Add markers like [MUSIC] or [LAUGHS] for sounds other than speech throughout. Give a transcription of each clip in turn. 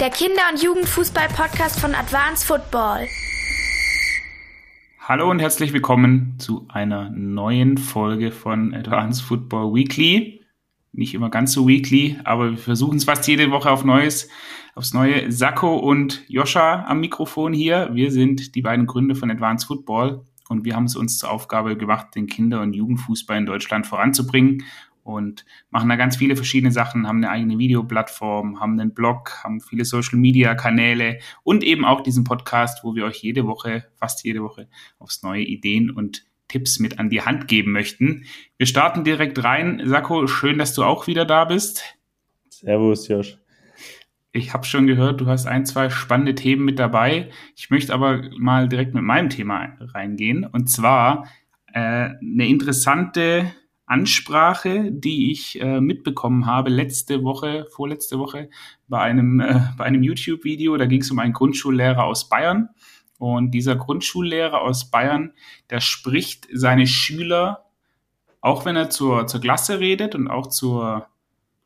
der Kinder- und Jugendfußball-Podcast von Advanced Football. Hallo und herzlich willkommen zu einer neuen Folge von Advanced Football Weekly. Nicht immer ganz so weekly, aber wir versuchen es fast jede Woche auf Neues, aufs Neue. Sakko und Joscha am Mikrofon hier. Wir sind die beiden Gründer von Advanced Football und wir haben es uns zur Aufgabe gemacht, den Kinder- und Jugendfußball in Deutschland voranzubringen und machen da ganz viele verschiedene Sachen, haben eine eigene Videoplattform, haben einen Blog, haben viele Social Media Kanäle und eben auch diesen Podcast, wo wir euch jede Woche, fast jede Woche aufs neue Ideen und Tipps mit an die Hand geben möchten. Wir starten direkt rein. Sako, schön, dass du auch wieder da bist. Servus, Josh. Ich habe schon gehört, du hast ein, zwei spannende Themen mit dabei. Ich möchte aber mal direkt mit meinem Thema reingehen. Und zwar äh, eine interessante Ansprache, die ich äh, mitbekommen habe letzte Woche, vorletzte Woche bei einem, äh, einem YouTube-Video. Da ging es um einen Grundschullehrer aus Bayern. Und dieser Grundschullehrer aus Bayern, der spricht seine Schüler, auch wenn er zur, zur Klasse redet und auch zur,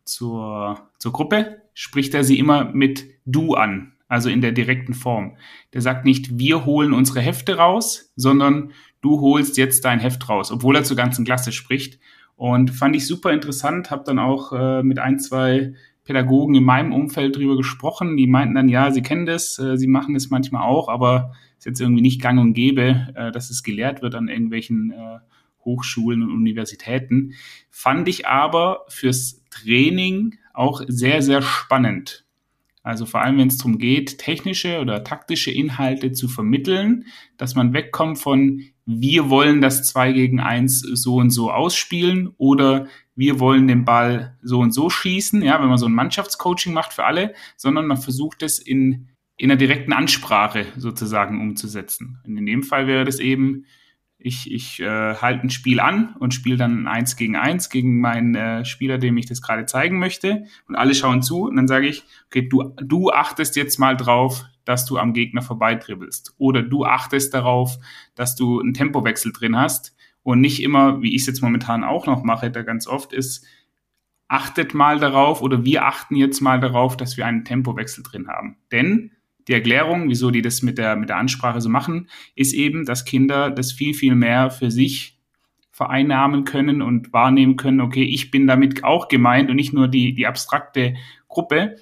zur, zur Gruppe, spricht er sie immer mit du an, also in der direkten Form. Der sagt nicht, wir holen unsere Hefte raus, sondern du holst jetzt dein Heft raus, obwohl er zur ganzen Klasse spricht. Und fand ich super interessant, habe dann auch äh, mit ein, zwei Pädagogen in meinem Umfeld drüber gesprochen. Die meinten dann, ja, sie kennen das, äh, sie machen das manchmal auch, aber ist jetzt irgendwie nicht gang und gäbe, äh, dass es gelehrt wird an irgendwelchen äh, Hochschulen und Universitäten. Fand ich aber fürs Training auch sehr, sehr spannend. Also vor allem, wenn es darum geht, technische oder taktische Inhalte zu vermitteln, dass man wegkommt von wir wollen das 2 gegen 1 so und so ausspielen oder wir wollen den Ball so und so schießen, ja, wenn man so ein Mannschaftscoaching macht für alle, sondern man versucht es in, in einer direkten Ansprache sozusagen umzusetzen. Und in dem Fall wäre das eben, ich, ich äh, halte ein Spiel an und spiele dann eins gegen eins gegen meinen äh, Spieler, dem ich das gerade zeigen möchte. Und alle schauen zu und dann sage ich, okay, du, du achtest jetzt mal drauf, dass du am Gegner vorbeidribbelst. Oder du achtest darauf, dass du einen Tempowechsel drin hast und nicht immer, wie ich es jetzt momentan auch noch mache, da ganz oft ist, achtet mal darauf oder wir achten jetzt mal darauf, dass wir einen Tempowechsel drin haben. Denn die Erklärung, wieso die das mit der, mit der Ansprache so machen, ist eben, dass Kinder das viel, viel mehr für sich vereinnahmen können und wahrnehmen können, okay, ich bin damit auch gemeint und nicht nur die, die abstrakte Gruppe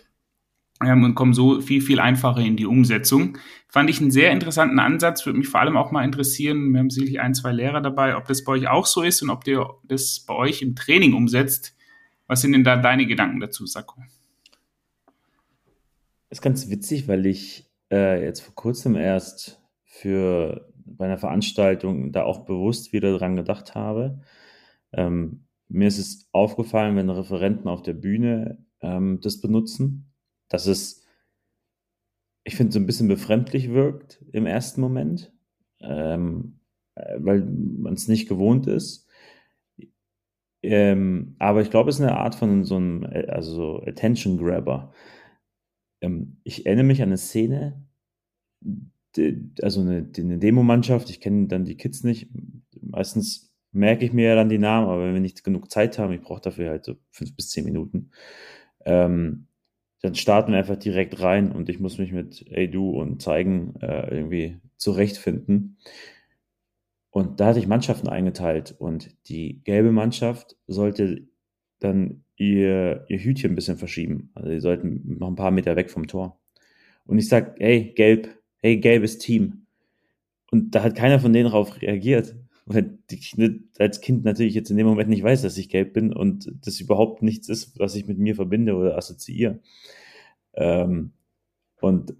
ähm, und kommen so viel, viel einfacher in die Umsetzung. Fand ich einen sehr interessanten Ansatz, würde mich vor allem auch mal interessieren, wir haben sicherlich ein, zwei Lehrer dabei, ob das bei euch auch so ist und ob ihr das bei euch im Training umsetzt. Was sind denn da deine Gedanken dazu, Sakko? Ist ganz witzig, weil ich äh, jetzt vor kurzem erst für bei einer Veranstaltung da auch bewusst wieder dran gedacht habe. Ähm, mir ist es aufgefallen, wenn Referenten auf der Bühne ähm, das benutzen, dass es, ich finde, so ein bisschen befremdlich wirkt im ersten Moment, ähm, äh, weil man es nicht gewohnt ist. Ähm, aber ich glaube, es ist eine Art von so einem, äh, also so Attention Grabber. Ähm, ich erinnere mich an eine Szene, die, also eine, eine Demo-Mannschaft, ich kenne dann die Kids nicht. Meistens merke ich mir ja dann die Namen, aber wenn wir nicht genug Zeit haben, ich brauche dafür halt so fünf bis zehn Minuten, ähm, dann starten wir einfach direkt rein und ich muss mich mit Ey du und zeigen äh, irgendwie zurechtfinden. Und da hatte ich Mannschaften eingeteilt und die gelbe Mannschaft sollte dann ihr, ihr Hütchen ein bisschen verschieben. Also die sollten noch ein paar Meter weg vom Tor. Und ich sag, hey, gelb, hey, gelbes Team. Und da hat keiner von denen darauf reagiert. Weil ich als Kind natürlich jetzt in dem Moment nicht weiß, dass ich gelb bin und das überhaupt nichts ist, was ich mit mir verbinde oder assoziiere. Ähm, und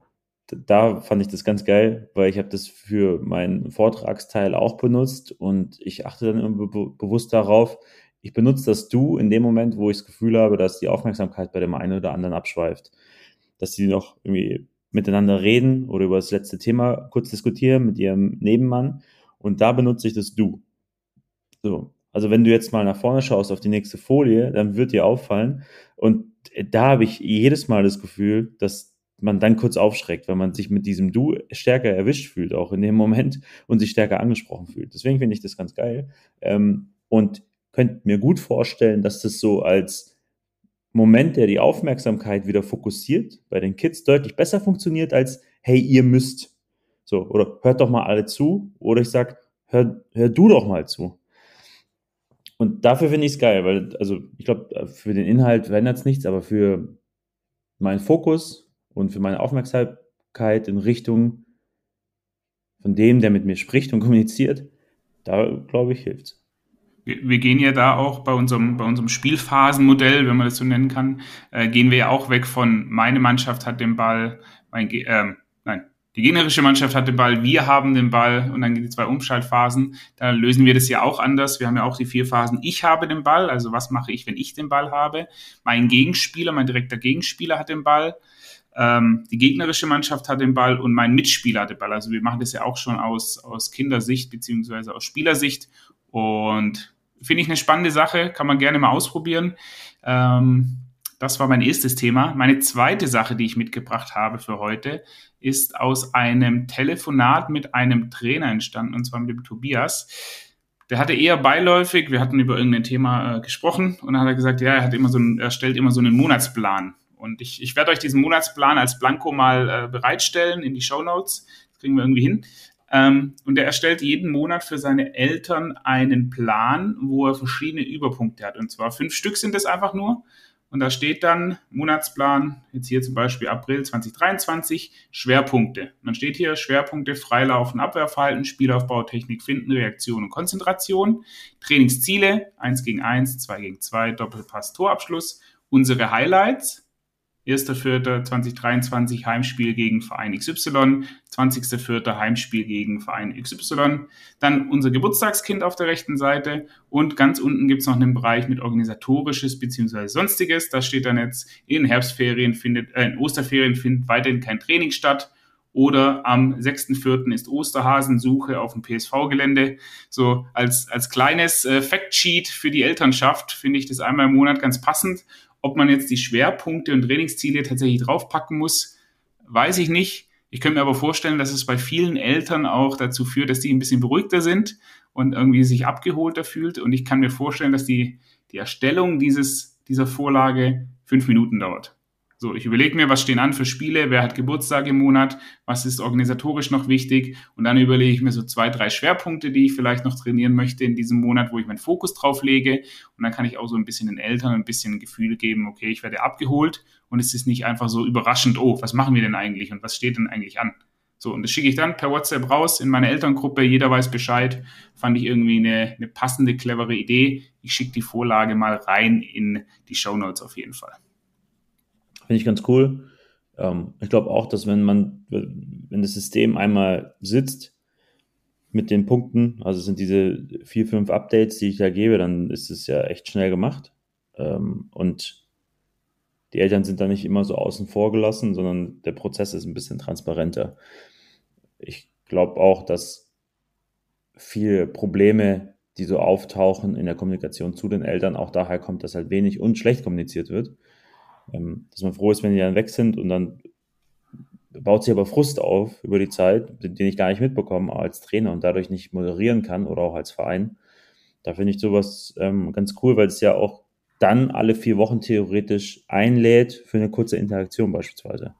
da fand ich das ganz geil, weil ich habe das für meinen Vortragsteil auch benutzt und ich achte dann immer be bewusst darauf, ich benutze das Du in dem Moment, wo ich das Gefühl habe, dass die Aufmerksamkeit bei dem einen oder anderen abschweift. Dass sie noch irgendwie miteinander reden oder über das letzte Thema kurz diskutieren mit ihrem Nebenmann. Und da benutze ich das Du. So. Also wenn du jetzt mal nach vorne schaust auf die nächste Folie, dann wird dir auffallen. Und da habe ich jedes Mal das Gefühl, dass man dann kurz aufschreckt, weil man sich mit diesem Du stärker erwischt fühlt, auch in dem Moment und sich stärker angesprochen fühlt. Deswegen finde ich das ganz geil. Ähm, und könnte mir gut vorstellen, dass das so als Moment, der die Aufmerksamkeit wieder fokussiert, bei den Kids deutlich besser funktioniert als, hey, ihr müsst. So, oder hört doch mal alle zu. Oder ich sag, hör, hör du doch mal zu. Und dafür finde ich es geil, weil, also ich glaube, für den Inhalt verändert es nichts, aber für meinen Fokus und für meine Aufmerksamkeit in Richtung von dem, der mit mir spricht und [LAUGHS] kommuniziert, da glaube ich, hilft wir, gehen ja da auch bei unserem, bei unserem Spielphasenmodell, wenn man das so nennen kann, äh, gehen wir ja auch weg von meine Mannschaft hat den Ball, mein, äh, nein, die gegnerische Mannschaft hat den Ball, wir haben den Ball und dann die zwei Umschaltphasen. Da lösen wir das ja auch anders. Wir haben ja auch die vier Phasen. Ich habe den Ball, also was mache ich, wenn ich den Ball habe? Mein Gegenspieler, mein direkter Gegenspieler hat den Ball. Ähm, die gegnerische Mannschaft hat den Ball und mein Mitspieler hat den Ball. Also wir machen das ja auch schon aus, aus Kindersicht beziehungsweise aus Spielersicht. Und finde ich eine spannende Sache, kann man gerne mal ausprobieren. Ähm, das war mein erstes Thema. Meine zweite Sache, die ich mitgebracht habe für heute, ist aus einem Telefonat mit einem Trainer entstanden, und zwar mit dem Tobias. Der hatte eher beiläufig, wir hatten über irgendein Thema äh, gesprochen und dann hat er gesagt, ja, er hat immer so einen, er stellt immer so einen Monatsplan. Und ich, ich werde euch diesen Monatsplan als Blanko mal äh, bereitstellen in die Show Notes. Das kriegen wir irgendwie hin. Ähm, und er erstellt jeden Monat für seine Eltern einen Plan, wo er verschiedene Überpunkte hat. Und zwar fünf Stück sind es einfach nur. Und da steht dann Monatsplan, jetzt hier zum Beispiel April 2023, Schwerpunkte. Und dann steht hier Schwerpunkte Freilaufen, Abwehrverhalten, Spielaufbau, Technik, Finden, Reaktion und Konzentration. Trainingsziele 1 gegen 1, 2 gegen 2, Doppelpass, Torabschluss. Unsere Highlights, 1.4.2023 Heimspiel gegen Verein XY, 20.4. Heimspiel gegen Verein XY, dann unser Geburtstagskind auf der rechten Seite und ganz unten gibt's noch einen Bereich mit organisatorisches bzw. sonstiges. Da steht dann jetzt, in Herbstferien findet, äh, in Osterferien findet weiterhin kein Training statt oder am 6.4. ist Osterhasensuche auf dem PSV-Gelände. So als, als kleines äh, Factsheet für die Elternschaft finde ich das einmal im Monat ganz passend ob man jetzt die Schwerpunkte und Trainingsziele tatsächlich draufpacken muss, weiß ich nicht. Ich könnte mir aber vorstellen, dass es bei vielen Eltern auch dazu führt, dass die ein bisschen beruhigter sind und irgendwie sich abgeholter fühlt. Und ich kann mir vorstellen, dass die, die Erstellung dieses, dieser Vorlage fünf Minuten dauert. So, ich überlege mir, was stehen an für Spiele, wer hat Geburtstag im Monat, was ist organisatorisch noch wichtig und dann überlege ich mir so zwei, drei Schwerpunkte, die ich vielleicht noch trainieren möchte in diesem Monat, wo ich meinen Fokus drauf lege und dann kann ich auch so ein bisschen den Eltern ein bisschen ein Gefühl geben, okay, ich werde abgeholt und es ist nicht einfach so überraschend, oh, was machen wir denn eigentlich und was steht denn eigentlich an? So, und das schicke ich dann per WhatsApp raus in meine Elterngruppe, jeder weiß Bescheid, fand ich irgendwie eine, eine passende, clevere Idee. Ich schicke die Vorlage mal rein in die Show Notes auf jeden Fall. Finde ich ganz cool. Ähm, ich glaube auch, dass wenn man, wenn das System einmal sitzt mit den Punkten, also sind diese vier, fünf Updates, die ich da gebe, dann ist es ja echt schnell gemacht. Ähm, und die Eltern sind da nicht immer so außen vor gelassen, sondern der Prozess ist ein bisschen transparenter. Ich glaube auch, dass viele Probleme, die so auftauchen in der Kommunikation zu den Eltern, auch daher kommt, dass halt wenig und schlecht kommuniziert wird ähm, dass man froh ist, wenn die dann weg sind und dann baut sich aber Frust auf über die Zeit, den ich gar nicht mitbekomme als Trainer und dadurch nicht moderieren kann oder auch als Verein. Da finde ich sowas ähm, ganz cool, weil es ja auch dann alle vier Wochen theoretisch einlädt für eine kurze Interaktion beispielsweise.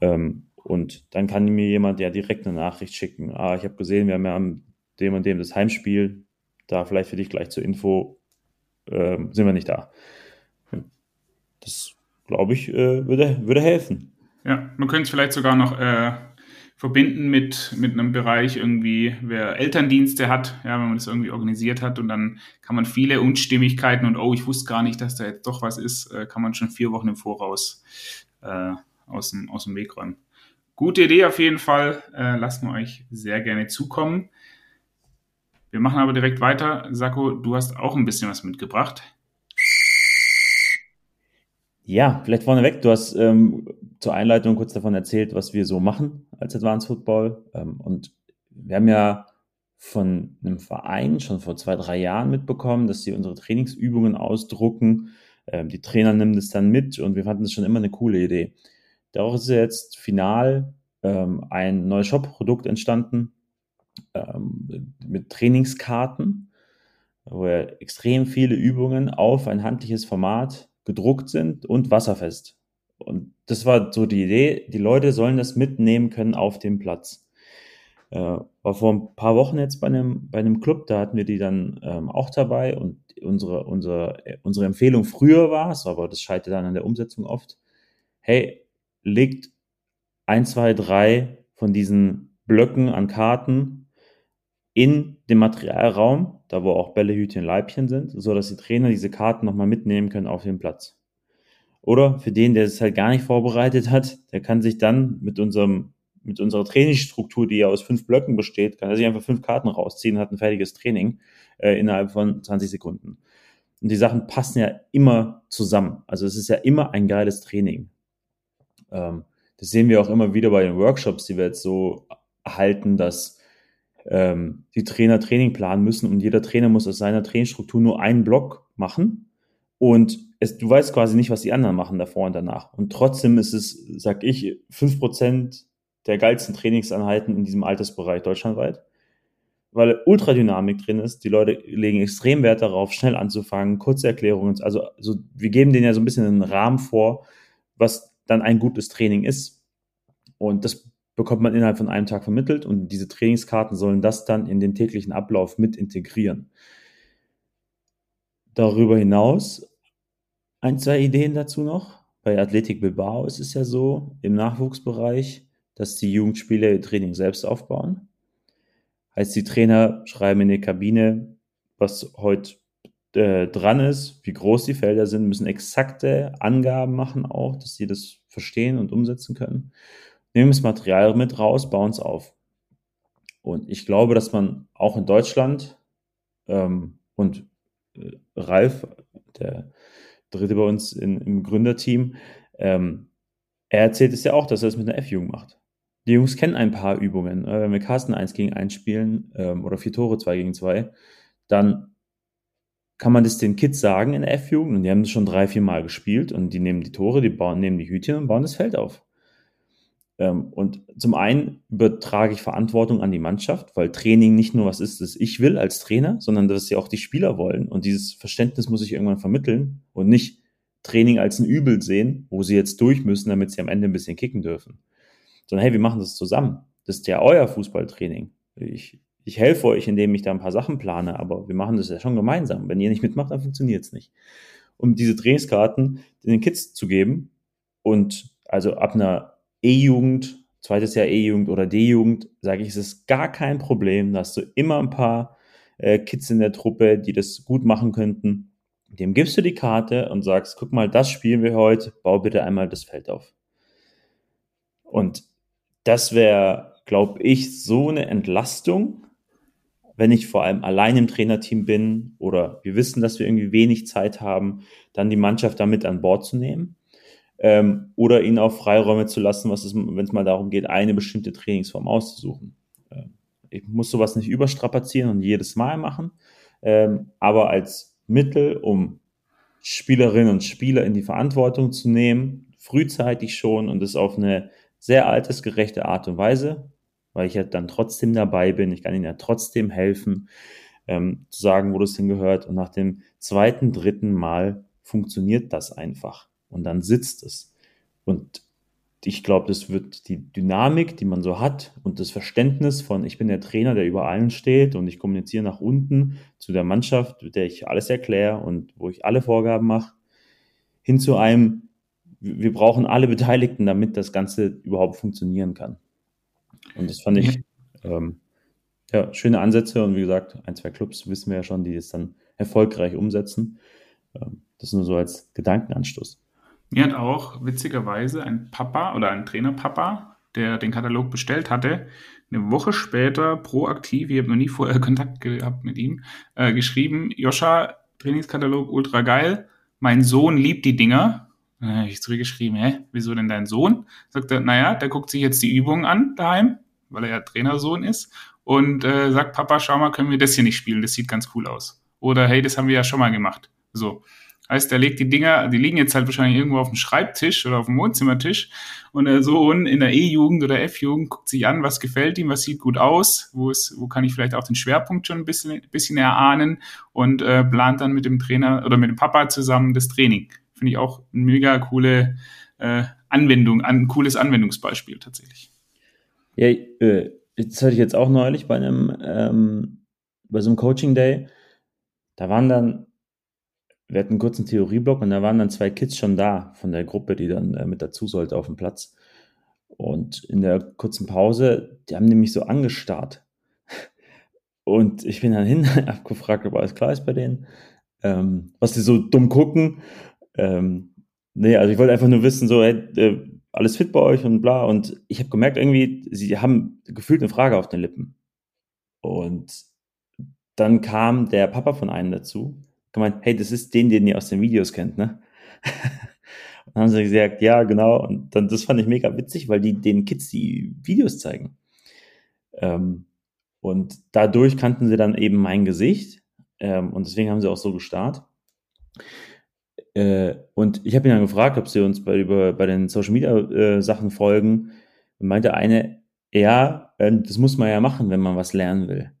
Ähm, und dann kann mir jemand ja direkt eine Nachricht schicken. Ah, ich habe gesehen, wir haben ja am dem und dem das Heimspiel. Da vielleicht für dich gleich zur Info äh, sind wir nicht da. Das, glaube ich, äh, würde, würde helfen. Ja, man könnte es vielleicht sogar noch äh, verbinden mit, mit einem Bereich irgendwie, wer Elterndienste hat, ja, wenn man das irgendwie organisiert hat und dann kann man viele Unstimmigkeiten und oh, ich wusste gar nicht, dass da jetzt doch was ist, äh, kann man schon vier Wochen im Voraus äh, aus, dem, aus dem Weg räumen. Gute Idee auf jeden Fall, äh, lassen wir euch sehr gerne zukommen. Wir machen aber direkt weiter. Sako, du hast auch ein bisschen was mitgebracht. Ja, vielleicht vorneweg, du hast ähm, zur Einleitung kurz davon erzählt, was wir so machen als Advanced Football. Ähm, und wir haben ja von einem Verein schon vor zwei, drei Jahren mitbekommen, dass sie unsere Trainingsübungen ausdrucken. Ähm, die Trainer nehmen das dann mit und wir fanden das schon immer eine coole Idee. Daraus ist jetzt final ähm, ein neues Shop-Produkt entstanden ähm, mit Trainingskarten, wo wir extrem viele Übungen auf ein handliches Format gedruckt sind und wasserfest. Und das war so die Idee, die Leute sollen das mitnehmen können auf dem Platz. Äh, war vor ein paar Wochen jetzt bei einem, bei einem Club, da hatten wir die dann ähm, auch dabei und unsere, unsere, unsere Empfehlung früher war es, aber das scheitert dann an der Umsetzung oft, hey, legt ein, zwei, drei von diesen Blöcken an Karten in den Materialraum, da wo auch Bälle, Hütchen, Leibchen sind, so dass die Trainer diese Karten nochmal mitnehmen können auf den Platz. Oder für den, der es halt gar nicht vorbereitet hat, der kann sich dann mit unserem mit unserer Trainingsstruktur, die ja aus fünf Blöcken besteht, kann er sich einfach fünf Karten rausziehen hat ein fertiges Training äh, innerhalb von 20 Sekunden. Und die Sachen passen ja immer zusammen. Also es ist ja immer ein geiles Training. Ähm, das sehen wir auch immer wieder bei den Workshops, die wir jetzt so halten, dass ähm, die Trainer Training planen müssen und jeder Trainer muss aus seiner Trainingsstruktur nur einen Block machen und es, du weißt quasi nicht, was die anderen machen davor und danach. Und trotzdem ist es, sag ich, fünf Prozent der geilsten Trainingseinheiten in diesem Altersbereich deutschlandweit, weil Ultradynamik drin ist. Die Leute legen extrem Wert darauf, schnell anzufangen, kurze Erklärungen. Also, also wir geben denen ja so ein bisschen einen Rahmen vor, was dann ein gutes Training ist. Und das bekommt man innerhalb von einem Tag vermittelt und diese Trainingskarten sollen das dann in den täglichen Ablauf mit integrieren. Darüber hinaus ein, zwei Ideen dazu noch. Bei Athletik Bilbao ist es ja so, im Nachwuchsbereich, dass die Jugendspieler ihr Training selbst aufbauen. Heißt, die Trainer schreiben in die Kabine, was heute äh, dran ist, wie groß die Felder sind, müssen exakte Angaben machen auch, dass sie das verstehen und umsetzen können. Nehmen das Material mit raus, bauen es auf. Und ich glaube, dass man auch in Deutschland ähm, und äh, Ralf, der dritte bei uns in, im Gründerteam, ähm, er erzählt es ja auch, dass er es mit einer F-Jugend macht. Die Jungs kennen ein paar Übungen. Äh, wenn wir Carsten 1 gegen 1 spielen ähm, oder vier Tore 2 gegen 2, dann kann man das den Kids sagen in der F-Jugend und die haben das schon drei, vier Mal gespielt und die nehmen die Tore, die bauen, nehmen die Hütchen und bauen das Feld auf. Ähm, und zum einen übertrage ich Verantwortung an die Mannschaft, weil Training nicht nur was ist, das ich will als Trainer, sondern dass sie auch die Spieler wollen. Und dieses Verständnis muss ich irgendwann vermitteln und nicht Training als ein Übel sehen, wo sie jetzt durch müssen, damit sie am Ende ein bisschen kicken dürfen. Sondern hey, wir machen das zusammen. Das ist ja euer Fußballtraining. Ich, ich helfe euch, indem ich da ein paar Sachen plane, aber wir machen das ja schon gemeinsam. Wenn ihr nicht mitmacht, dann funktioniert es nicht. Um diese Trainingskarten den Kids zu geben und also ab einer E-Jugend, zweites Jahr E-Jugend oder D-Jugend, sage ich, es ist gar kein Problem. Da hast du immer ein paar äh, Kids in der Truppe, die das gut machen könnten. Dem gibst du die Karte und sagst, guck mal, das spielen wir heute, bau bitte einmal das Feld auf. Und das wäre, glaube ich, so eine Entlastung, wenn ich vor allem allein im Trainerteam bin oder wir wissen, dass wir irgendwie wenig Zeit haben, dann die Mannschaft damit an Bord zu nehmen ähm, oder ihnen auch Freiräume zu lassen, was es, wenn es mal darum geht, eine bestimmte Trainingsform auszusuchen. Ähm, ich muss sowas nicht überstrapazieren und jedes Mal machen, ähm, aber als Mittel, um Spielerinnen und Spieler in die Verantwortung zu nehmen, frühzeitig schon und es auf eine sehr altersgerechte Art und Weise, weil ich ja dann trotzdem dabei bin, ich kann ihnen ja trotzdem helfen, ähm, zu sagen, wo das hingehört. Und nach dem zweiten, dritten Mal funktioniert das einfach und dann sitzt es. Und ich glaube, das wird die Dynamik, die man so hat und das Verständnis von, ich bin der Trainer, der über allen steht und ich kommuniziere nach unten zu der Mannschaft, der ich alles erkläre und wo ich alle Vorgaben mache, hin zu einem, wir brauchen alle Beteiligten, damit das Ganze überhaupt funktionieren kann. Und das fand ich ähm, ja, schöne Ansätze und wie gesagt, ein, zwei Clubs wissen wir ja schon, die es dann erfolgreich umsetzen. Ähm, das nur so als Gedankenanstoß. Mir hat auch witzigerweise ein Papa oder ein Trainerpapa, der den Katalog bestellt hatte, eine Woche später proaktiv, ich habe noch nie vorher [LAUGHS] Kontakt gehabt mit ihm, äh, geschrieben, Joscha, Trainingskatalog ultra geil, mein Sohn liebt die Dinger. Dann habe ich zurückgeschrieben, hä, wieso denn dein Sohn? Sagt er, naja, der guckt sich jetzt die Übungen an daheim, weil er ja Trainersohn ist und äh, sagt, Papa, schau mal, können wir das hier nicht spielen, das sieht ganz cool aus. Oder hey, das haben wir ja schon mal gemacht. So. Heißt, er legt die Dinger, die liegen jetzt halt wahrscheinlich irgendwo auf dem Schreibtisch oder auf dem Wohnzimmertisch und der Sohn in der E-Jugend oder F-Jugend guckt sich an, was gefällt ihm, was sieht gut aus, wo ist, wo kann ich vielleicht auch den Schwerpunkt schon ein bisschen, bisschen erahnen und äh, plant dann mit dem Trainer oder mit dem Papa zusammen das Training finde ich auch eine mega coole äh, Anwendung, ein cooles Anwendungsbeispiel tatsächlich. Ja, äh, das hatte ich jetzt auch neulich bei einem, ähm, bei so einem Coaching Day. Da waren dann, wir hatten einen kurzen Theorieblock und da waren dann zwei Kids schon da von der Gruppe, die dann äh, mit dazu sollte auf dem Platz. Und in der kurzen Pause, die haben nämlich so angestarrt. [LAUGHS] Und ich bin dann hin, [LAUGHS] hab gefragt, ob alles klar ist bei denen, ähm, was die so dumm gucken. Ähm, nee, also ich wollte einfach nur wissen, so, hey, äh, alles fit bei euch und bla. Und ich habe gemerkt, irgendwie, sie haben gefühlt eine Frage auf den Lippen. Und dann kam der Papa von einem dazu, gemeint, hey, das ist den, den ihr aus den Videos kennt, ne? und [LAUGHS] dann haben sie gesagt, ja, genau. Und dann, das fand ich mega witzig, weil die den Kids die Videos zeigen. Ähm, und dadurch kannten sie dann eben mein Gesicht. Ähm, und deswegen haben sie auch so gestartet. Äh, und ich habe ihn dann gefragt, ob sie uns bei, über, bei den Social Media äh, Sachen folgen. Und meinte eine, ja, äh, das muss man ja machen, wenn man was lernen will.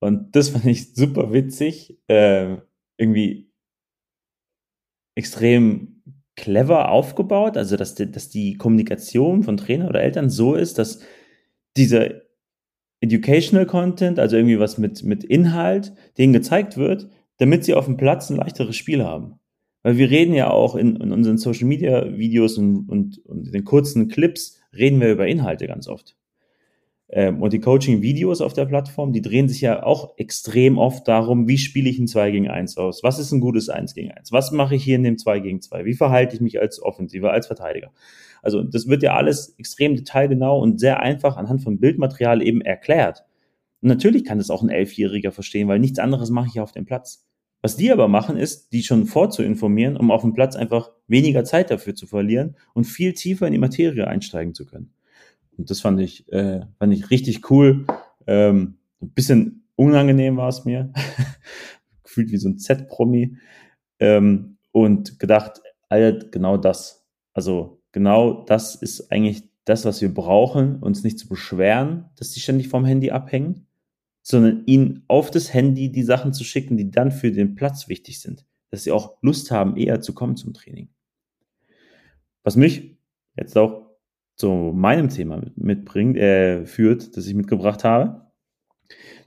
Und das fand ich super witzig, äh, irgendwie extrem clever aufgebaut, also dass die, dass die Kommunikation von Trainer oder Eltern so ist, dass dieser Educational Content, also irgendwie was mit, mit Inhalt, denen gezeigt wird, damit sie auf dem Platz ein leichteres Spiel haben. Weil wir reden ja auch in, in unseren Social Media Videos und, und, und den kurzen Clips reden wir über Inhalte ganz oft. Ähm, und die Coaching-Videos auf der Plattform, die drehen sich ja auch extrem oft darum, wie spiele ich ein 2 gegen 1 aus? Was ist ein gutes 1 gegen 1? Was mache ich hier in dem 2 gegen 2? Wie verhalte ich mich als Offensive, als Verteidiger? Also das wird ja alles extrem detailgenau und sehr einfach anhand von Bildmaterial eben erklärt. Und natürlich kann das auch ein Elfjähriger verstehen, weil nichts anderes mache ich auf dem Platz. Was die aber machen, ist, die schon vorzuinformieren, um auf dem Platz einfach weniger Zeit dafür zu verlieren und viel tiefer in die Materie einsteigen zu können. Und das fand ich, äh, fand ich richtig cool. Ähm, ein bisschen unangenehm war es mir. [LAUGHS] Gefühlt wie so ein Z-Promi. Ähm, und gedacht, Alter, genau das. Also genau das ist eigentlich das, was wir brauchen, uns nicht zu beschweren, dass die ständig vom Handy abhängen, sondern ihnen auf das Handy die Sachen zu schicken, die dann für den Platz wichtig sind, dass sie auch Lust haben, eher zu kommen zum Training. Was mich jetzt auch zu meinem Thema mitbringt, äh, führt, das ich mitgebracht habe.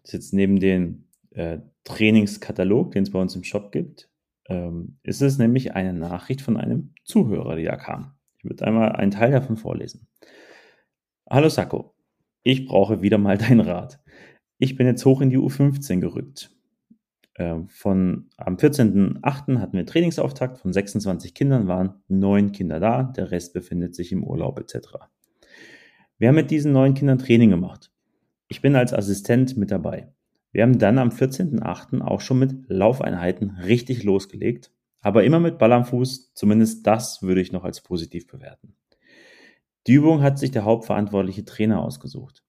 Das ist jetzt neben den äh, Trainingskatalog, den es bei uns im Shop gibt, ähm, ist es nämlich eine Nachricht von einem Zuhörer, die da kam. Ich würde einmal einen Teil davon vorlesen. Hallo Sacco, ich brauche wieder mal deinen Rat. Ich bin jetzt hoch in die U15 gerückt. Ähm, von am 14.08. hatten wir Trainingsauftakt. Von 26 Kindern waren neun Kinder da. Der Rest befindet sich im Urlaub etc. Wir haben mit diesen neun Kindern Training gemacht. Ich bin als Assistent mit dabei. Wir haben dann am 14.08. auch schon mit Laufeinheiten richtig losgelegt, aber immer mit Ball am Fuß. Zumindest das würde ich noch als positiv bewerten. Die Übung hat sich der hauptverantwortliche Trainer ausgesucht.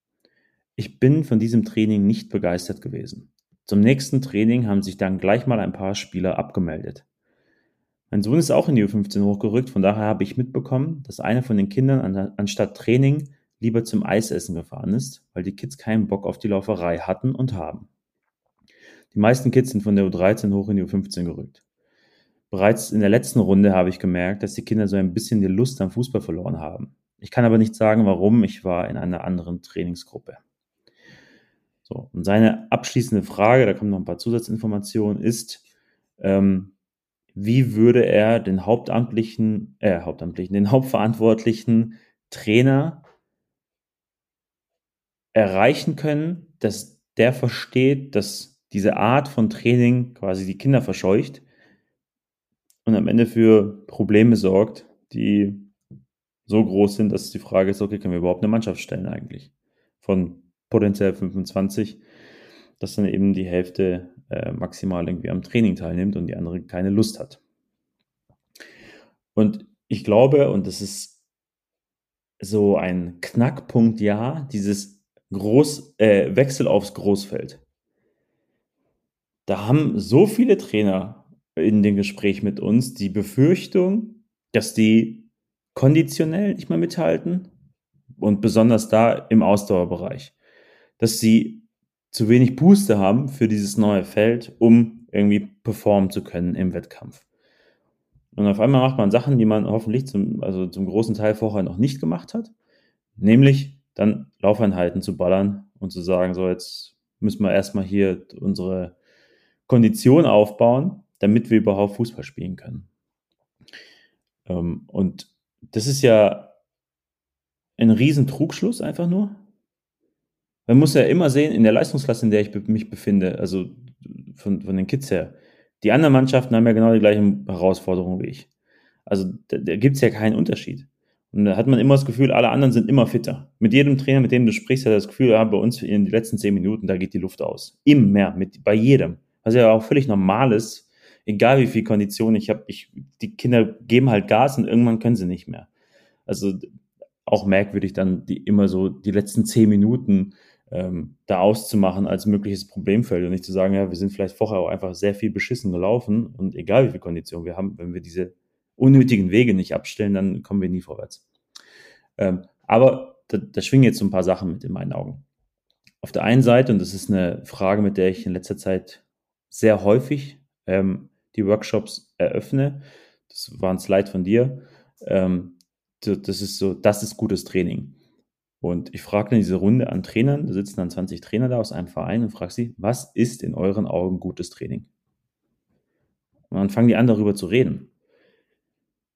Ich bin von diesem Training nicht begeistert gewesen. Zum nächsten Training haben sich dann gleich mal ein paar Spieler abgemeldet. Mein Sohn ist auch in die U15 hochgerückt, von daher habe ich mitbekommen, dass einer von den Kindern anstatt Training lieber zum Eisessen gefahren ist, weil die Kids keinen Bock auf die Lauferei hatten und haben. Die meisten Kids sind von der U13 hoch in die U15 gerückt. Bereits in der letzten Runde habe ich gemerkt, dass die Kinder so ein bisschen die Lust am Fußball verloren haben. Ich kann aber nicht sagen, warum. Ich war in einer anderen Trainingsgruppe. So, und seine abschließende Frage, da kommen noch ein paar Zusatzinformationen, ist, ähm, wie würde er den hauptamtlichen, äh, hauptamtlichen, den hauptverantwortlichen Trainer erreichen können, dass der versteht, dass diese Art von Training quasi die Kinder verscheucht und am Ende für Probleme sorgt, die so groß sind, dass die Frage ist, okay, können wir überhaupt eine Mannschaft stellen eigentlich? Von potenziell 25, dass dann eben die Hälfte äh, maximal irgendwie am Training teilnimmt und die andere keine Lust hat. Und ich glaube, und das ist so ein Knackpunkt, ja, dieses Groß, äh, Wechsel aufs Großfeld. Da haben so viele Trainer in dem Gespräch mit uns die Befürchtung, dass die konditionell nicht mehr mithalten und besonders da im Ausdauerbereich dass sie zu wenig Booster haben für dieses neue Feld, um irgendwie performen zu können im Wettkampf. Und auf einmal macht man Sachen, die man hoffentlich zum, also zum großen Teil vorher noch nicht gemacht hat. Nämlich dann Laufeinheiten zu ballern und zu sagen, so jetzt müssen wir erstmal hier unsere Kondition aufbauen, damit wir überhaupt Fußball spielen können. Ähm, und das ist ja ein riesen Trugschluss einfach nur. Man muss ja immer sehen, in der Leistungsklasse, in der ich mich befinde, also von, von den Kids her, die anderen Mannschaften haben ja genau die gleichen Herausforderungen wie ich. Also da, da gibt es ja keinen Unterschied. Und da hat man immer das Gefühl, alle anderen sind immer fitter. Mit jedem Trainer, mit dem du sprichst, hat er das Gefühl, ja, bei uns in den letzten zehn Minuten, da geht die Luft aus. Immer mehr, mit, bei jedem. Was ja auch völlig normal ist, egal wie viel Kondition ich habe. Ich, die Kinder geben halt Gas und irgendwann können sie nicht mehr. Also auch merkwürdig dann die immer so die letzten zehn Minuten ähm, da auszumachen als mögliches Problemfeld und nicht zu sagen, ja, wir sind vielleicht vorher auch einfach sehr viel beschissen gelaufen und egal wie viel Kondition wir haben, wenn wir diese unnötigen Wege nicht abstellen, dann kommen wir nie vorwärts. Ähm, aber da, da schwingen jetzt so ein paar Sachen mit in meinen Augen. Auf der einen Seite, und das ist eine Frage, mit der ich in letzter Zeit sehr häufig ähm, die Workshops eröffne, das war ein Slide von dir, ähm, das ist so, das ist gutes Training. Und ich frage dann diese Runde an Trainern, da sitzen dann 20 Trainer da aus einem Verein und frage sie, was ist in euren Augen gutes Training? Und dann fangen die an darüber zu reden.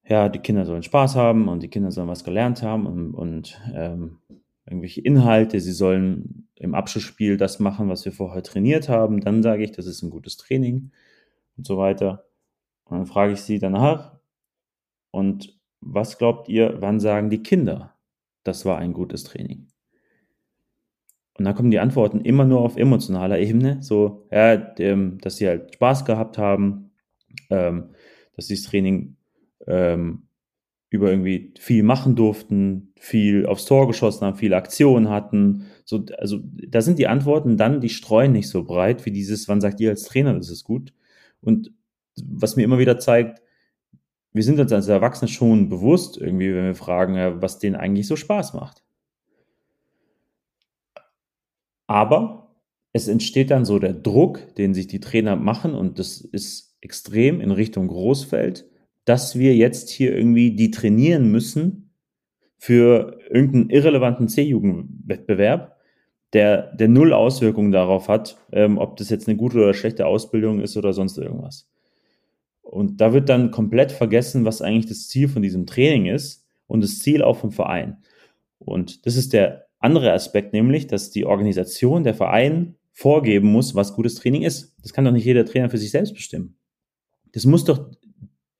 Ja, die Kinder sollen Spaß haben und die Kinder sollen was gelernt haben und, und ähm, irgendwelche Inhalte, sie sollen im Abschlussspiel das machen, was wir vorher trainiert haben. Dann sage ich, das ist ein gutes Training und so weiter. Und dann frage ich sie danach, und was glaubt ihr, wann sagen die Kinder, das war ein gutes Training? Und dann kommen die Antworten immer nur auf emotionaler Ebene, so, ja, dass sie halt Spaß gehabt haben, ähm, dass sie das Training ähm, über irgendwie viel machen durften, viel aufs Tor geschossen haben, viele Aktionen hatten. So, also da sind die Antworten dann, die streuen nicht so breit wie dieses, wann sagt ihr als Trainer, das ist gut. Und was mir immer wieder zeigt, wir sind uns als Erwachsene schon bewusst, irgendwie, wenn wir fragen, was denen eigentlich so Spaß macht. Aber es entsteht dann so der Druck, den sich die Trainer machen, und das ist extrem in Richtung Großfeld, dass wir jetzt hier irgendwie die trainieren müssen für irgendeinen irrelevanten C-Jugendwettbewerb, der, der null Auswirkungen darauf hat, ähm, ob das jetzt eine gute oder schlechte Ausbildung ist oder sonst irgendwas. Und da wird dann komplett vergessen, was eigentlich das Ziel von diesem Training ist und das Ziel auch vom Verein. Und das ist der andere Aspekt, nämlich, dass die Organisation, der Verein vorgeben muss, was gutes Training ist. Das kann doch nicht jeder Trainer für sich selbst bestimmen. Das muss doch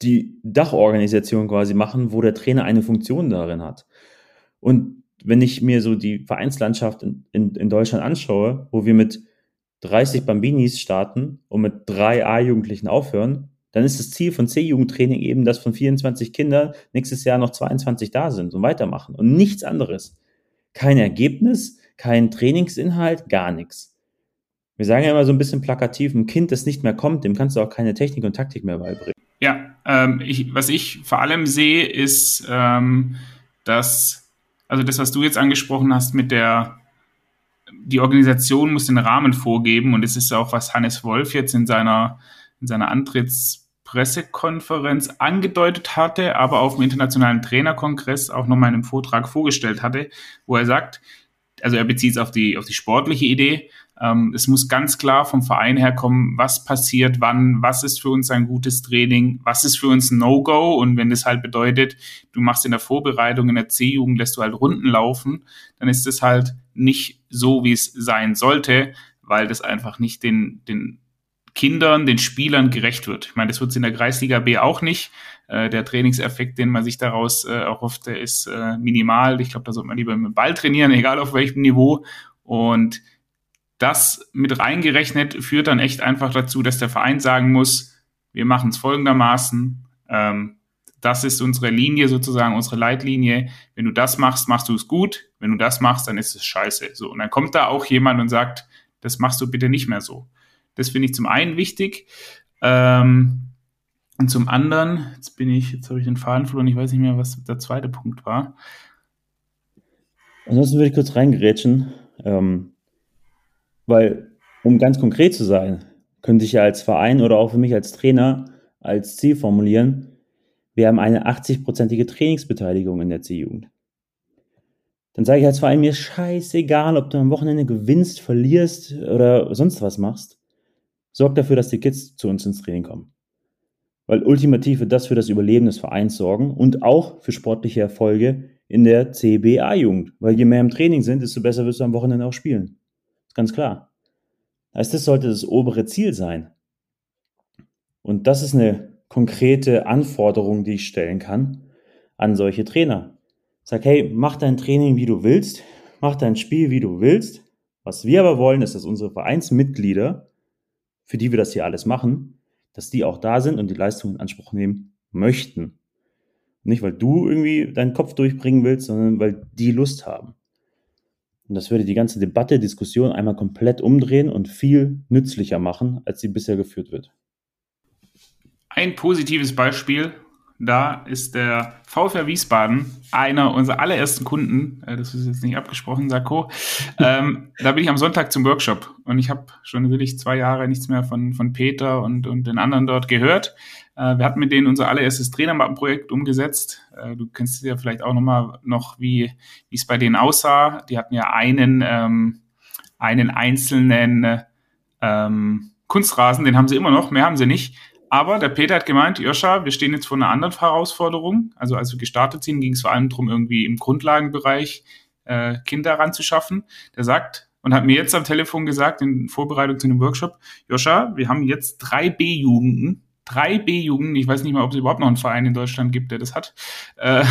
die Dachorganisation quasi machen, wo der Trainer eine Funktion darin hat. Und wenn ich mir so die Vereinslandschaft in, in, in Deutschland anschaue, wo wir mit 30 Bambinis starten und mit drei A-Jugendlichen aufhören, dann ist das Ziel von C-Jugendtraining eben, dass von 24 Kindern nächstes Jahr noch 22 da sind und weitermachen und nichts anderes. Kein Ergebnis, kein Trainingsinhalt, gar nichts. Wir sagen ja immer so ein bisschen plakativ, ein Kind, das nicht mehr kommt, dem kannst du auch keine Technik und Taktik mehr beibringen. Ja, ähm, ich, was ich vor allem sehe, ist, ähm, dass, also das, was du jetzt angesprochen hast mit der, die Organisation muss den Rahmen vorgeben und es ist auch, was Hannes Wolf jetzt in seiner in seiner Antrittspressekonferenz angedeutet hatte, aber auf dem Internationalen Trainerkongress auch nochmal in einem Vortrag vorgestellt hatte, wo er sagt, also er bezieht es auf die, auf die sportliche Idee, ähm, es muss ganz klar vom Verein herkommen, was passiert, wann, was ist für uns ein gutes Training, was ist für uns ein No-Go? Und wenn das halt bedeutet, du machst in der Vorbereitung in der C-Jugend, lässt du halt Runden laufen, dann ist das halt nicht so, wie es sein sollte, weil das einfach nicht den, den Kindern, den Spielern gerecht wird. Ich meine, das wird es in der Kreisliga B auch nicht. Äh, der Trainingseffekt, den man sich daraus äh, erhofft, der ist äh, minimal. Ich glaube, da sollte man lieber mit dem Ball trainieren, [LAUGHS] egal auf welchem Niveau. Und das mit reingerechnet führt dann echt einfach dazu, dass der Verein sagen muss, wir machen es folgendermaßen. Ähm, das ist unsere Linie sozusagen, unsere Leitlinie. Wenn du das machst, machst du es gut. Wenn du das machst, dann ist es scheiße. So. Und dann kommt da auch jemand und sagt, das machst du bitte nicht mehr so. Das finde ich zum einen wichtig. Ähm, und zum anderen, jetzt bin ich, jetzt habe ich den Faden verloren, ich weiß nicht mehr, was der zweite Punkt war. Ansonsten würde ich kurz reingerätschen, ähm, weil, um ganz konkret zu sein, könnte ich ja als Verein oder auch für mich als Trainer als Ziel formulieren, wir haben eine 80-prozentige Trainingsbeteiligung in der C-Jugend. Dann sage ich als Verein, mir scheißegal, ob du am Wochenende gewinnst, verlierst oder sonst was machst. Sorg dafür, dass die Kids zu uns ins Training kommen. Weil ultimativ wird das für das Überleben des Vereins sorgen und auch für sportliche Erfolge in der CBA-Jugend. Weil je mehr im Training sind, desto besser wirst du am Wochenende auch spielen. Ist ganz klar. Also das sollte das obere Ziel sein. Und das ist eine konkrete Anforderung, die ich stellen kann an solche Trainer. Sag, hey, mach dein Training, wie du willst, mach dein Spiel, wie du willst. Was wir aber wollen, ist, dass unsere Vereinsmitglieder, für die wir das hier alles machen, dass die auch da sind und die Leistung in Anspruch nehmen möchten. Nicht, weil du irgendwie deinen Kopf durchbringen willst, sondern weil die Lust haben. Und das würde die ganze Debatte, Diskussion einmal komplett umdrehen und viel nützlicher machen, als sie bisher geführt wird. Ein positives Beispiel, da ist der VfR Wiesbaden einer unserer allerersten Kunden. Äh, das ist jetzt nicht abgesprochen, Sarko. [LAUGHS] Ähm, da bin ich am Sonntag zum Workshop und ich habe schon natürlich zwei Jahre nichts mehr von, von Peter und, und den anderen dort gehört. Äh, wir hatten mit denen unser allererstes Trainermappenprojekt umgesetzt. Äh, du kennst ja vielleicht auch nochmal noch, wie wie es bei denen aussah. Die hatten ja einen, ähm, einen einzelnen ähm, Kunstrasen, den haben sie immer noch, mehr haben sie nicht. Aber der Peter hat gemeint, Joscha, wir stehen jetzt vor einer anderen Herausforderung. Also als wir gestartet sind, ging es vor allem darum, irgendwie im Grundlagenbereich äh, Kinder ranzuschaffen. Der sagt und hat mir jetzt am Telefon gesagt, in Vorbereitung zu dem Workshop, Joscha, wir haben jetzt drei B-Jugenden, drei B-Jugenden, ich weiß nicht mal, ob es überhaupt noch einen Verein in Deutschland gibt, der das hat, äh,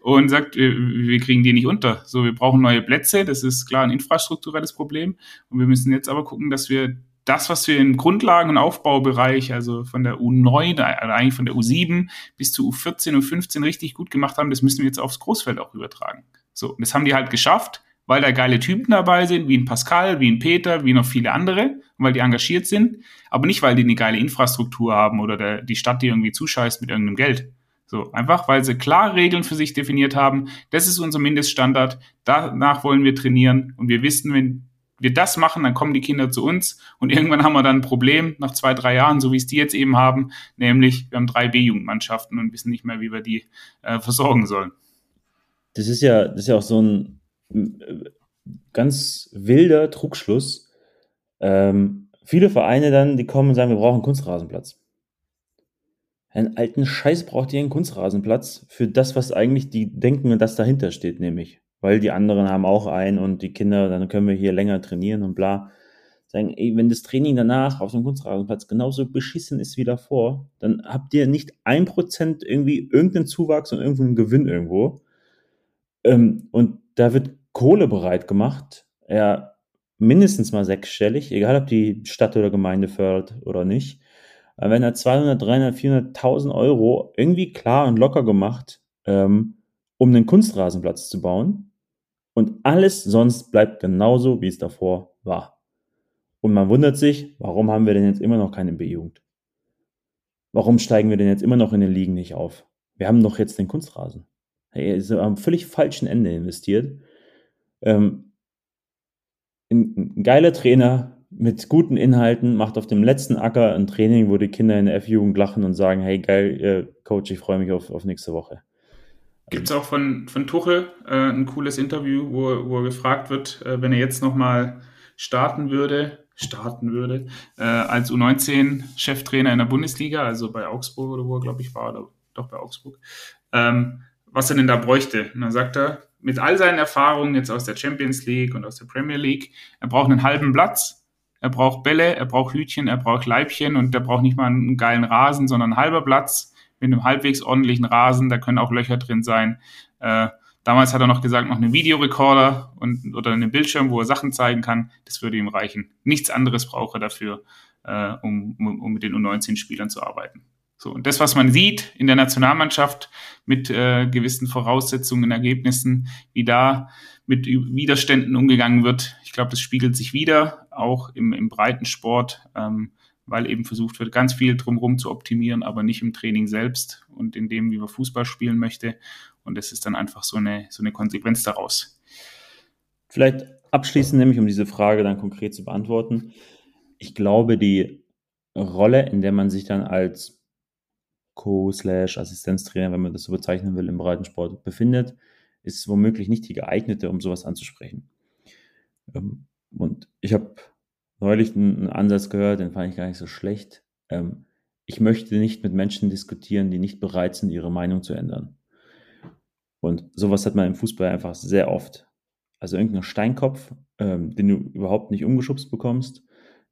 und sagt, wir, wir kriegen die nicht unter. So, wir brauchen neue Plätze, das ist klar ein infrastrukturelles Problem. Und wir müssen jetzt aber gucken, dass wir das, was wir im Grundlagen- und Aufbaubereich, also von der U9, also eigentlich von der U7 bis zu U14 und 15 richtig gut gemacht haben, das müssen wir jetzt aufs Großfeld auch übertragen. So, das haben die halt geschafft, weil da geile Typen dabei sind, wie ein Pascal, wie ein Peter, wie noch viele andere, weil die engagiert sind, aber nicht, weil die eine geile Infrastruktur haben oder der, die Stadt die irgendwie zuscheißt mit irgendeinem Geld. So, einfach weil sie klar Regeln für sich definiert haben. Das ist unser Mindeststandard. Danach wollen wir trainieren. Und wir wissen, wenn wir das machen, dann kommen die Kinder zu uns und irgendwann haben wir dann ein Problem nach zwei, drei Jahren, so wie es die jetzt eben haben, nämlich wir haben drei B-Jugendmannschaften und wissen nicht mehr, wie wir die äh, versorgen sollen. Das ist ja, das ist ja auch so ein ganz wilder Trugschluss. Ähm, viele Vereine dann, die kommen und sagen, wir brauchen einen Kunstrasenplatz. Einen alten Scheiß braucht ihr einen Kunstrasenplatz für das, was eigentlich die denken, dass dahinter steht, nämlich weil die anderen haben auch einen und die Kinder, dann können wir hier länger trainieren und bla. Sagen, ey, wenn das Training danach auf dem Kunstrasenplatz genauso beschissen ist wie davor, dann habt ihr nicht ein Prozent irgendwie irgendeinen Zuwachs und irgendeinen Gewinn irgendwo. Ähm, und da wird Kohle bereit gemacht, ja, mindestens mal sechsstellig, egal ob die Stadt oder Gemeinde fördert oder nicht. Aber wenn er 200, 300, 400.000 Euro irgendwie klar und locker gemacht, ähm, um einen Kunstrasenplatz zu bauen, und alles sonst bleibt genauso, wie es davor war. Und man wundert sich, warum haben wir denn jetzt immer noch keine B-Jugend? Warum steigen wir denn jetzt immer noch in den Ligen nicht auf? Wir haben doch jetzt den Kunstrasen. Hey, ist am völlig falschen Ende investiert. Ähm, ein, geiler Trainer mit guten Inhalten macht auf dem letzten Acker ein Training, wo die Kinder in der F-Jugend lachen und sagen, hey geil, äh, Coach, ich freue mich auf, auf nächste Woche. Gibt es auch von, von Tuchel äh, ein cooles Interview, wo, wo er gefragt wird, äh, wenn er jetzt nochmal starten würde, starten würde, äh, als U19-Cheftrainer in der Bundesliga, also bei Augsburg oder wo er, glaube ich, war, oder doch bei Augsburg, ähm, was er denn da bräuchte. Und dann sagt er, mit all seinen Erfahrungen jetzt aus der Champions League und aus der Premier League, er braucht einen halben Platz, er braucht Bälle, er braucht Hütchen, er braucht Leibchen und er braucht nicht mal einen geilen Rasen, sondern einen halber Platz mit einem halbwegs ordentlichen Rasen, da können auch Löcher drin sein. Äh, damals hat er noch gesagt, noch einen Videorekorder und, oder einen Bildschirm, wo er Sachen zeigen kann. Das würde ihm reichen. Nichts anderes braucht er dafür, äh, um, um mit den U19-Spielern zu arbeiten. So, und das, was man sieht in der Nationalmannschaft mit äh, gewissen Voraussetzungen, Ergebnissen, wie da mit Widerständen umgegangen wird, ich glaube, das spiegelt sich wieder, auch im, im Breitensport. Ähm, weil eben versucht wird, ganz viel drumherum zu optimieren, aber nicht im Training selbst und in dem, wie man Fußball spielen möchte. Und das ist dann einfach so eine, so eine Konsequenz daraus. Vielleicht abschließend, nämlich um diese Frage dann konkret zu beantworten. Ich glaube, die Rolle, in der man sich dann als Co-Assistenztrainer, wenn man das so bezeichnen will, im Breitensport befindet, ist womöglich nicht die geeignete, um sowas anzusprechen. Ähm, und ich habe neulich einen Ansatz gehört, den fand ich gar nicht so schlecht. Ähm, ich möchte nicht mit Menschen diskutieren, die nicht bereit sind, ihre Meinung zu ändern. Und sowas hat man im Fußball einfach sehr oft. Also irgendein Steinkopf, ähm, den du überhaupt nicht umgeschubst bekommst.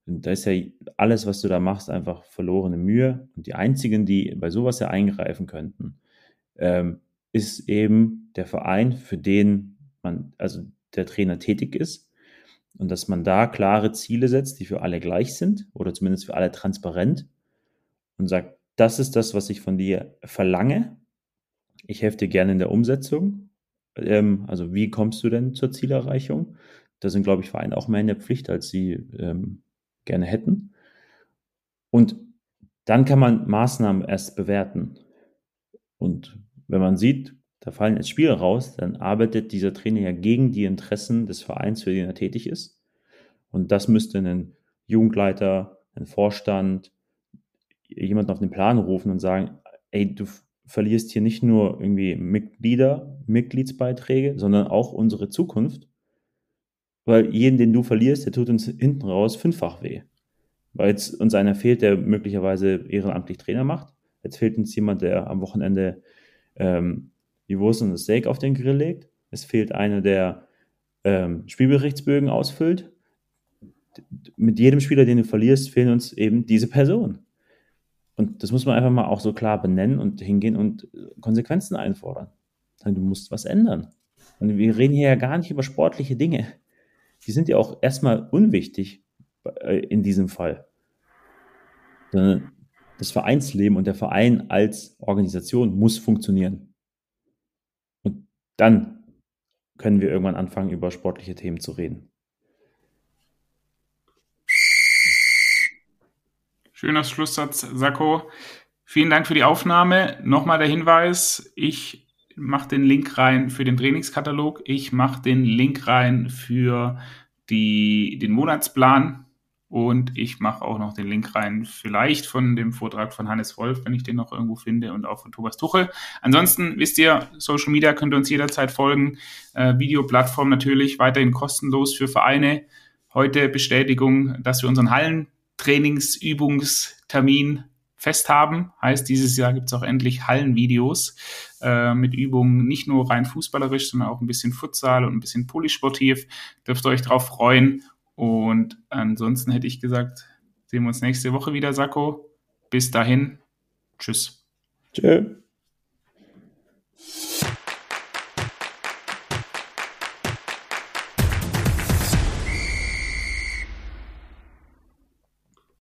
Und da ist ja alles, was du da machst, einfach verlorene Mühe. Und die einzigen, die bei sowas ja eingreifen könnten, ähm, ist eben der Verein, für den man, also der Trainer tätig ist. Und dass man da klare Ziele setzt, die für alle gleich sind oder zumindest für alle transparent und sagt, das ist das, was ich von dir verlange. Ich helfe dir gerne in der Umsetzung. Ähm, also wie kommst du denn zur Zielerreichung? Da sind, glaube ich, Vereine auch mehr in der Pflicht, als sie ähm, gerne hätten. Und dann kann man Maßnahmen erst bewerten. Und wenn man sieht, da fallen jetzt Spiele raus, dann arbeitet dieser Trainer ja gegen die Interessen des Vereins, für den er tätig ist. Und das müsste ein Jugendleiter, ein Vorstand, jemanden auf den Plan rufen und sagen, ey, du verlierst hier nicht nur irgendwie Mitglieder, Mitgliedsbeiträge, sondern auch unsere Zukunft. Weil jeden, den du verlierst, der tut uns hinten raus fünffach weh. Weil jetzt uns einer fehlt, der möglicherweise ehrenamtlich Trainer macht. Jetzt fehlt uns jemand, der am Wochenende ähm, die Wurst und das Steak auf den Grill legt. Es fehlt einer, der ähm, Spielberichtsbögen ausfüllt. Mit jedem Spieler, den du verlierst, fehlen uns eben diese Personen. Und das muss man einfach mal auch so klar benennen und hingehen und Konsequenzen einfordern. Sagen, du musst was ändern. Und wir reden hier ja gar nicht über sportliche Dinge. Die sind ja auch erstmal unwichtig äh, in diesem Fall. Das Vereinsleben und der Verein als Organisation muss funktionieren. Dann können wir irgendwann anfangen, über sportliche Themen zu reden. Schöner Schlusssatz, Sakko. Vielen Dank für die Aufnahme. Nochmal der Hinweis, ich mache den Link rein für den Trainingskatalog. Ich mache den Link rein für die, den Monatsplan und ich mache auch noch den Link rein, vielleicht von dem Vortrag von Hannes Wolf, wenn ich den noch irgendwo finde, und auch von Thomas Tuchel. Ansonsten wisst ihr, Social Media könnt ihr uns jederzeit folgen. Äh, Videoplattform natürlich weiterhin kostenlos für Vereine. Heute Bestätigung, dass wir unseren Hallentrainingsübungstermin fest haben. Heißt, dieses Jahr gibt es auch endlich Hallenvideos äh, mit Übungen, nicht nur rein fußballerisch, sondern auch ein bisschen Futsal und ein bisschen polysportiv. Dürft ihr euch drauf freuen. Und ansonsten hätte ich gesagt, sehen wir uns nächste Woche wieder, Sakko. Bis dahin. Tschüss. Tschö.